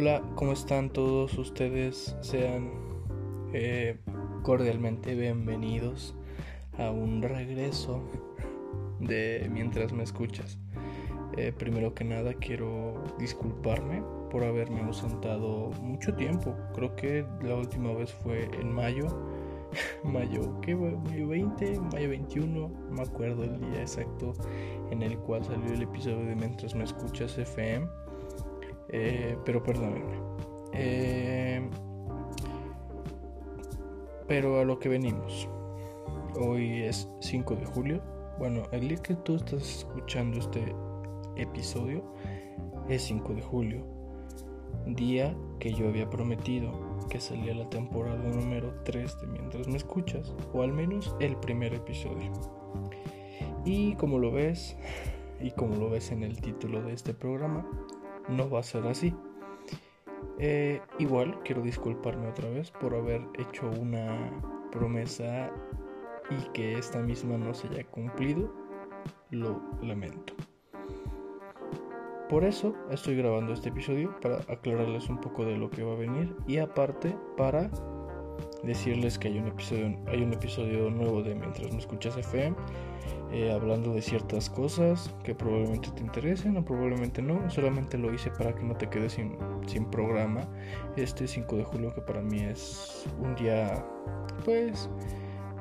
Hola, ¿cómo están todos ustedes? Sean eh, cordialmente bienvenidos a un regreso de mientras me escuchas. Eh, primero que nada quiero disculparme por haberme ausentado mucho tiempo. Creo que la última vez fue en mayo. mayo, ¿qué? Mayo 20, mayo 21, no me acuerdo el día exacto en el cual salió el episodio de Mientras me escuchas FM. Eh, pero perdónenme. Eh, pero a lo que venimos. Hoy es 5 de julio. Bueno, el día que tú estás escuchando este episodio es 5 de julio. Día que yo había prometido que salía la temporada número 3 de Mientras me escuchas. O al menos el primer episodio. Y como lo ves, y como lo ves en el título de este programa, no va a ser así. Eh, igual quiero disculparme otra vez por haber hecho una promesa y que esta misma no se haya cumplido. Lo lamento. Por eso estoy grabando este episodio para aclararles un poco de lo que va a venir y aparte para decirles que hay un episodio, hay un episodio nuevo de Mientras me escuchas FM eh, hablando de ciertas cosas que probablemente te interesen o probablemente no. Solamente lo hice para que no te quedes sin, sin programa. Este 5 de julio que para mí es un día pues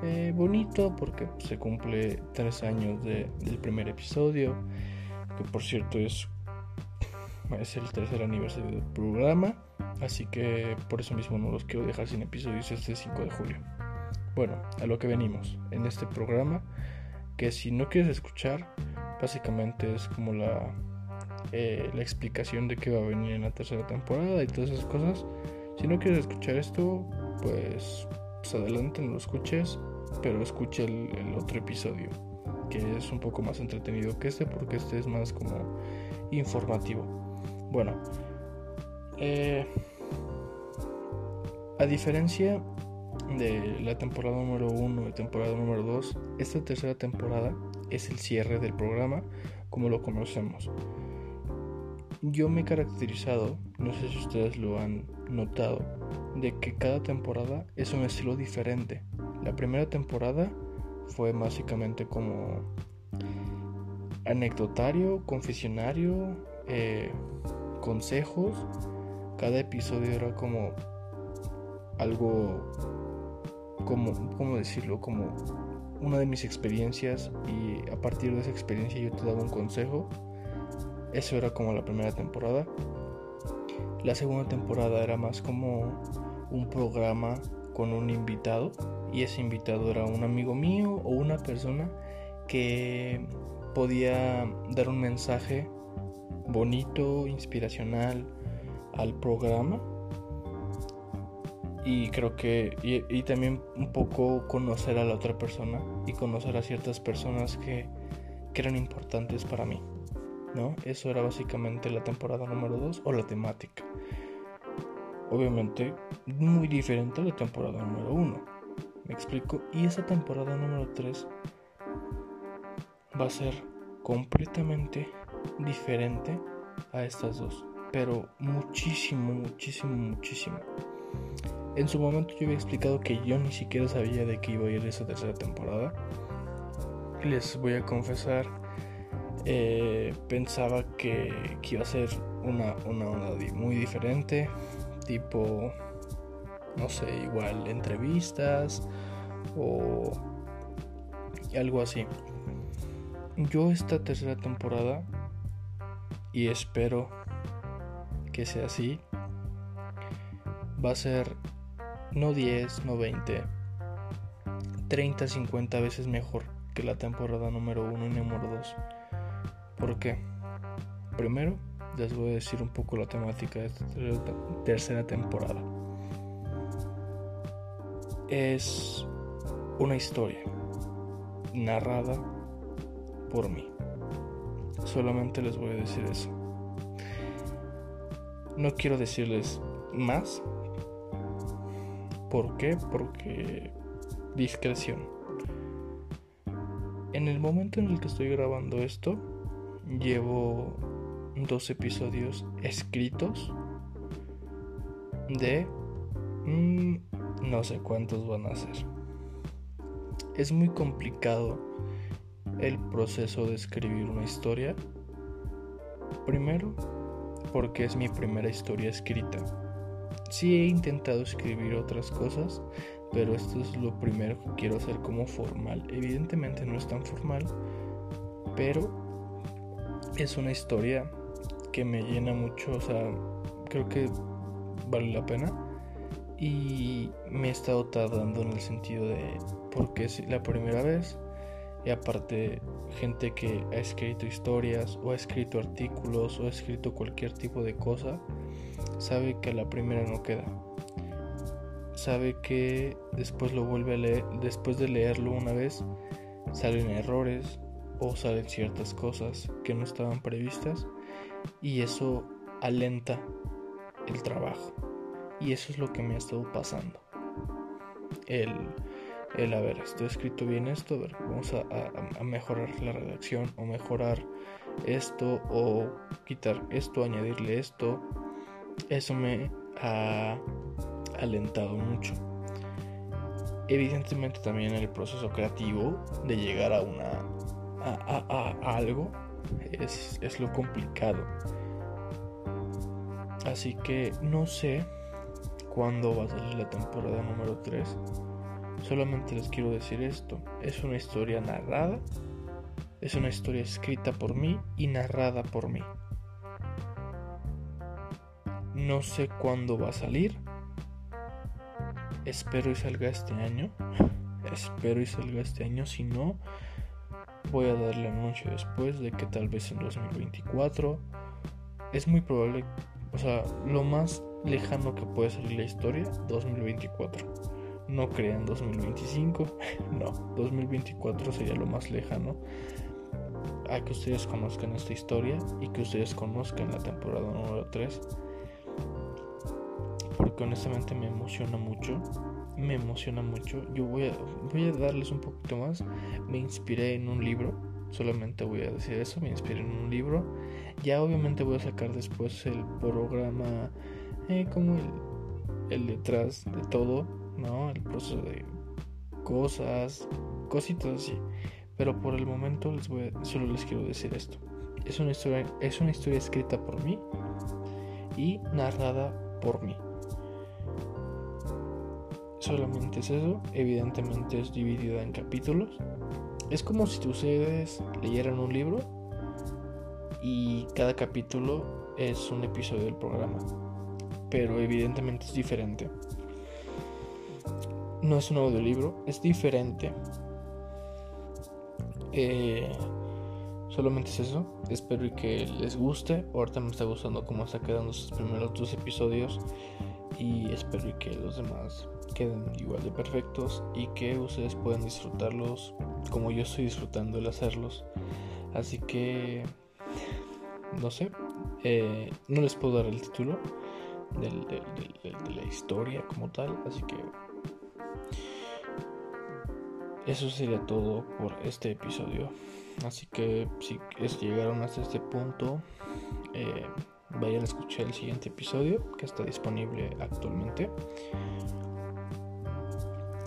eh, bonito porque se cumple tres años de, del primer episodio. Que por cierto es, es el tercer aniversario del programa. Así que por eso mismo no los quiero dejar sin episodios este 5 de julio. Bueno, a lo que venimos. En este programa que si no quieres escuchar, básicamente es como la, eh, la explicación de qué va a venir en la tercera temporada y todas esas cosas. Si no quieres escuchar esto, pues, pues adelante, no lo escuches, pero escuche el, otro episodio, que es un poco más entretenido que este, porque este es más como informativo. Bueno, eh, a diferencia de la temporada número 1 y temporada número 2, esta tercera temporada es el cierre del programa como lo conocemos. Yo me he caracterizado, no sé si ustedes lo han notado, de que cada temporada es un estilo diferente. La primera temporada fue básicamente como anecdotario, confesionario, eh, consejos. Cada episodio era como algo como, ¿cómo decirlo? Como una de mis experiencias y a partir de esa experiencia yo te daba un consejo. Eso era como la primera temporada. La segunda temporada era más como un programa con un invitado y ese invitado era un amigo mío o una persona que podía dar un mensaje bonito, inspiracional al programa y creo que y, también un poco conocer a la otra persona y conocer a ciertas personas que, que eran importantes para mí no eso era básicamente la temporada número 2 o la temática. Obviamente muy diferente a la temporada número 1 me explico y esa temporada número 3 va a ser completamente diferente a estas dos pero muchísimo muchísimo muchísimo en su momento yo había explicado que yo ni siquiera sabía de qué iba a ir esa tercera temporada. Les voy a confesar, eh, pensaba que, iba a ser una, una onda muy diferente, tipo, no sé, igual entrevistas o algo así. Yo esta tercera temporada, y espero que sea así, va a ser no 10, no 20, 30, 50 veces mejor que la temporada número 1 y número 2. ¿Por qué? Primero, les voy a decir un poco la temática de esta tercera temporada. Es una historia narrada por mí. Solamente les voy a decir eso. No quiero decirles más ¿Por qué? Porque discreción. En el momento en el que estoy grabando esto, llevo dos episodios escritos de mm, no sé cuántos van a ser. Es muy complicado el proceso de escribir una historia. Primero, porque es mi primera historia escrita. Sí he intentado escribir otras cosas, pero esto es lo primero que quiero hacer como formal. Evidentemente no es tan formal, pero es una historia que me llena mucho, o sea, creo que vale la pena. Y me he estado tardando en el sentido de porque es la primera vez. Y aparte, gente que ha escrito historias o ha escrito artículos o ha escrito cualquier tipo de cosa, sabe que a la primera no queda. Sabe que después lo vuelve a leer, después de leerlo una vez, salen errores o salen ciertas cosas que no estaban previstas y eso alenta el trabajo. Y eso es lo que me ha estado pasando. El, el a ver, estoy escrito bien esto, a ver, vamos a, mejorar la redacción o mejorar esto o quitar esto, añadirle esto. Eso me ha alentado mucho. Evidentemente también el proceso creativo de llegar a una a, a algo es, es lo complicado. Así que no sé cuándo va a salir la temporada número 3. Solamente les quiero decir esto. Es una historia narrada. Es una historia escrita por mí y narrada por mí. No sé cuándo va a salir. Espero y salga este año. Espero y salga este año. Si no, voy a darle anuncio después de que tal vez en 2024 es muy probable, o sea, lo más lejano que puede salir la historia, 2024. No crean 2025, no, 2024 sería lo más lejano a que ustedes conozcan esta historia y que ustedes conozcan la temporada número 3. Honestamente me emociona mucho me emociona mucho. Yo voy a, voy a darles un poquito más. Me inspiré en un libro. Solamente voy a decir eso. Me inspiré en un libro. Ya obviamente voy a sacar después el programa eh, como el, el detrás de todo. ¿No? El proceso de cosas. Cositas así. Pero por el momento les voy solo les quiero decir esto. Es una historia, es una historia escrita por mí y narrada por mí solamente es eso, evidentemente es dividida en capítulos. Es como si ustedes leyeran un libro y cada capítulo es un episodio del programa, pero evidentemente es diferente. No es un audiolibro, es diferente. Eh, solamente es eso. Espero que les guste. Ahorita me está gustando cómo está quedando sus primeros dos episodios. Y espero que los demás queden igual de perfectos y que ustedes puedan disfrutarlos como yo estoy disfrutando el hacerlos. Así que, no sé, eh, no les puedo dar el título de la historia como tal, así que eso sería todo por este episodio. Así que si llegaron hasta este punto, eh, vayan a escuchar el siguiente episodio que está disponible actualmente.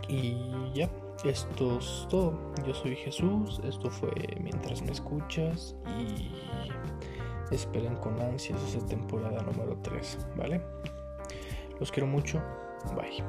Y ya, esto es todo. Yo soy Jesús, esto fue Mientras me escuchas y esperen con ansias esa temporada número 3, ¿vale? Los quiero mucho, bye.